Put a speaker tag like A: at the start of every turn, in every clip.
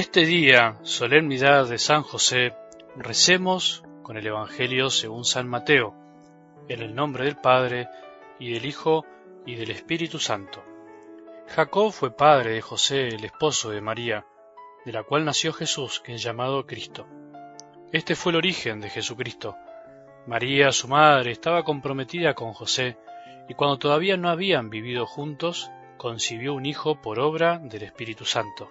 A: este día, solemnidad de San José, recemos con el Evangelio según San Mateo, en el nombre del Padre, y del Hijo, y del Espíritu Santo. Jacob fue padre de José, el esposo de María, de la cual nació Jesús, que es llamado Cristo. Este fue el origen de Jesucristo. María, su madre, estaba comprometida con José, y cuando todavía no habían vivido juntos, concibió un hijo por obra del Espíritu Santo.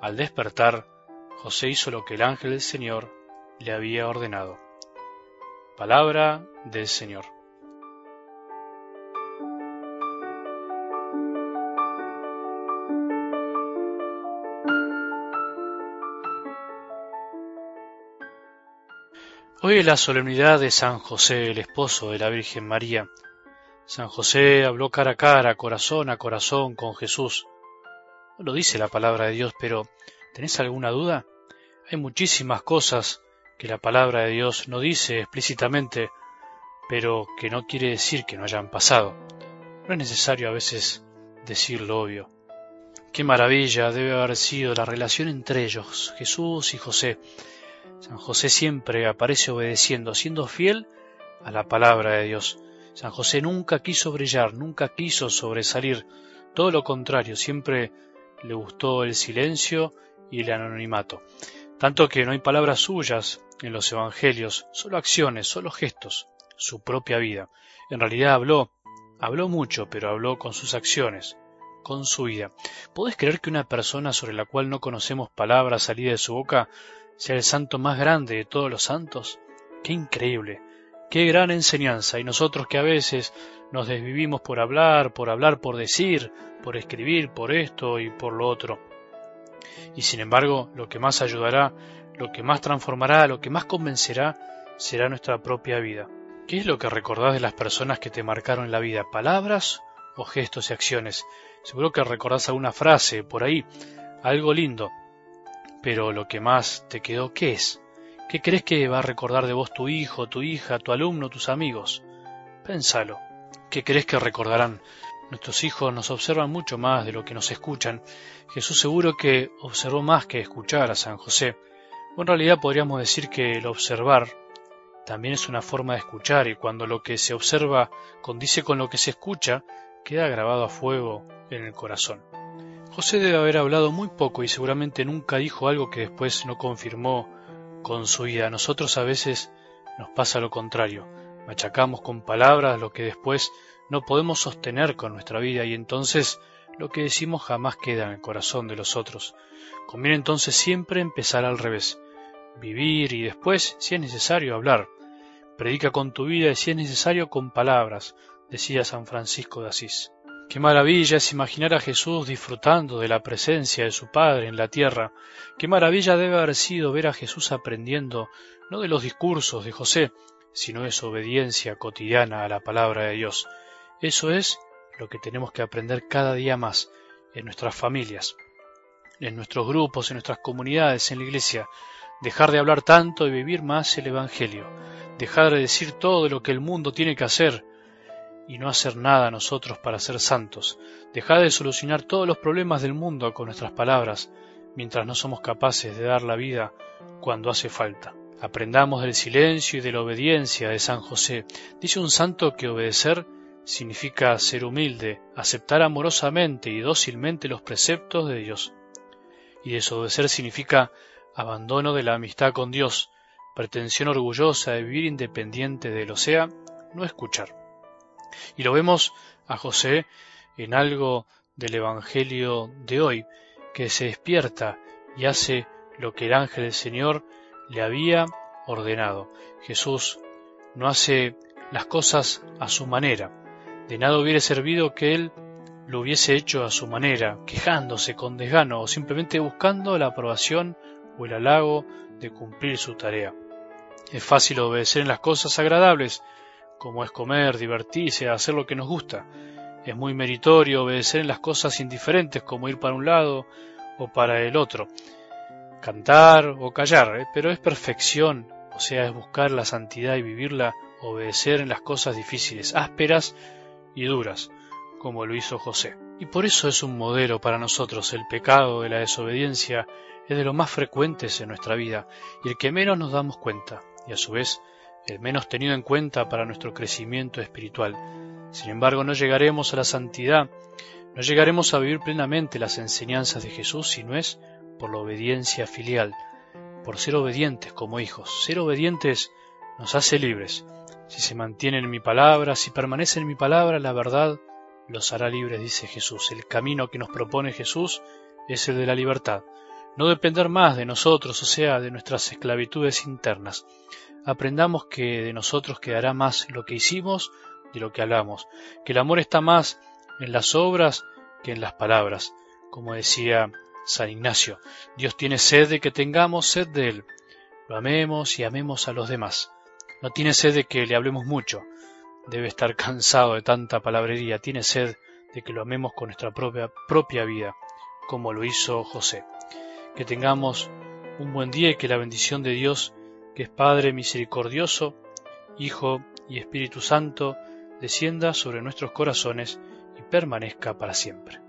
A: Al despertar, José hizo lo que el ángel del Señor le había ordenado. Palabra del Señor. Hoy es la solemnidad de San José, el esposo de la Virgen María. San José habló cara a cara, corazón a corazón con Jesús. Lo dice la palabra de Dios, pero ¿tenés alguna duda? Hay muchísimas cosas que la palabra de Dios no dice explícitamente, pero que no quiere decir que no hayan pasado. No es necesario a veces decir lo obvio. Qué maravilla debe haber sido la relación entre ellos, Jesús y José, San José siempre aparece obedeciendo, siendo fiel a la palabra de Dios. San José nunca quiso brillar, nunca quiso sobresalir, todo lo contrario, siempre le gustó el silencio y el anonimato. Tanto que no hay palabras suyas en los evangelios, solo acciones, solo gestos, su propia vida. En realidad habló, habló mucho, pero habló con sus acciones, con su vida. ¿Podés creer que una persona sobre la cual no conocemos palabras salidas de su boca sea el santo más grande de todos los santos. Qué increíble, qué gran enseñanza. Y nosotros que a veces nos desvivimos por hablar, por hablar, por decir, por escribir, por esto y por lo otro. Y sin embargo, lo que más ayudará, lo que más transformará, lo que más convencerá, será nuestra propia vida. ¿Qué es lo que recordás de las personas que te marcaron la vida? ¿Palabras o gestos y acciones? Seguro que recordás alguna frase por ahí, algo lindo, pero lo que más te quedó, ¿qué es? ¿Qué crees que va a recordar de vos tu hijo, tu hija, tu alumno, tus amigos? Pénsalo. ¿Qué crees que recordarán? Nuestros hijos nos observan mucho más de lo que nos escuchan. Jesús seguro que observó más que escuchar a San José. En realidad podríamos decir que el observar también es una forma de escuchar y cuando lo que se observa condice con lo que se escucha, queda grabado a fuego en el corazón. José debe haber hablado muy poco y seguramente nunca dijo algo que después no confirmó con su vida. A nosotros a veces nos pasa lo contrario. Machacamos con palabras lo que después no podemos sostener con nuestra vida y entonces lo que decimos jamás queda en el corazón de los otros. Conviene entonces siempre empezar al revés. Vivir y después, si es necesario, hablar. Predica con tu vida y si es necesario con palabras, decía San Francisco de Asís. Qué maravilla es imaginar a Jesús disfrutando de la presencia de su Padre en la tierra. Qué maravilla debe haber sido ver a Jesús aprendiendo no de los discursos de José, sino de su obediencia cotidiana a la palabra de Dios. Eso es lo que tenemos que aprender cada día más en nuestras familias, en nuestros grupos, en nuestras comunidades, en la iglesia. Dejar de hablar tanto y vivir más el Evangelio. Dejar de decir todo lo que el mundo tiene que hacer y no hacer nada nosotros para ser santos, dejar de solucionar todos los problemas del mundo con nuestras palabras, mientras no somos capaces de dar la vida cuando hace falta. Aprendamos del silencio y de la obediencia de San José. Dice un santo que obedecer significa ser humilde, aceptar amorosamente y dócilmente los preceptos de Dios. Y desobedecer significa abandono de la amistad con Dios, pretensión orgullosa de vivir independiente de lo sea, no escuchar. Y lo vemos a José en algo del Evangelio de hoy, que se despierta y hace lo que el ángel del Señor le había ordenado. Jesús no hace las cosas a su manera. De nada hubiera servido que él lo hubiese hecho a su manera, quejándose con desgano o simplemente buscando la aprobación o el halago de cumplir su tarea. Es fácil obedecer en las cosas agradables, como es comer, divertirse, hacer lo que nos gusta. Es muy meritorio obedecer en las cosas indiferentes, como ir para un lado o para el otro, cantar o callar, ¿eh? pero es perfección, o sea, es buscar la santidad y vivirla, obedecer en las cosas difíciles, ásperas y duras como lo hizo José. Y por eso es un modelo para nosotros. El pecado de la desobediencia es de los más frecuentes en nuestra vida y el que menos nos damos cuenta, y a su vez el menos tenido en cuenta para nuestro crecimiento espiritual. Sin embargo, no llegaremos a la santidad, no llegaremos a vivir plenamente las enseñanzas de Jesús si no es por la obediencia filial, por ser obedientes como hijos. Ser obedientes nos hace libres. Si se mantiene en mi palabra, si permanece en mi palabra, la verdad los hará libres, dice Jesús. El camino que nos propone Jesús es el de la libertad. No depender más de nosotros, o sea, de nuestras esclavitudes internas. Aprendamos que de nosotros quedará más lo que hicimos de lo que hablamos, que el amor está más en las obras que en las palabras. Como decía San Ignacio, Dios tiene sed de que tengamos sed de Él. Lo amemos y amemos a los demás. No tiene sed de que le hablemos mucho, Debe estar cansado de tanta palabrería, tiene sed de que lo amemos con nuestra propia, propia vida, como lo hizo José. Que tengamos un buen día y que la bendición de Dios, que es Padre misericordioso, Hijo y Espíritu Santo, descienda sobre nuestros corazones y permanezca para siempre.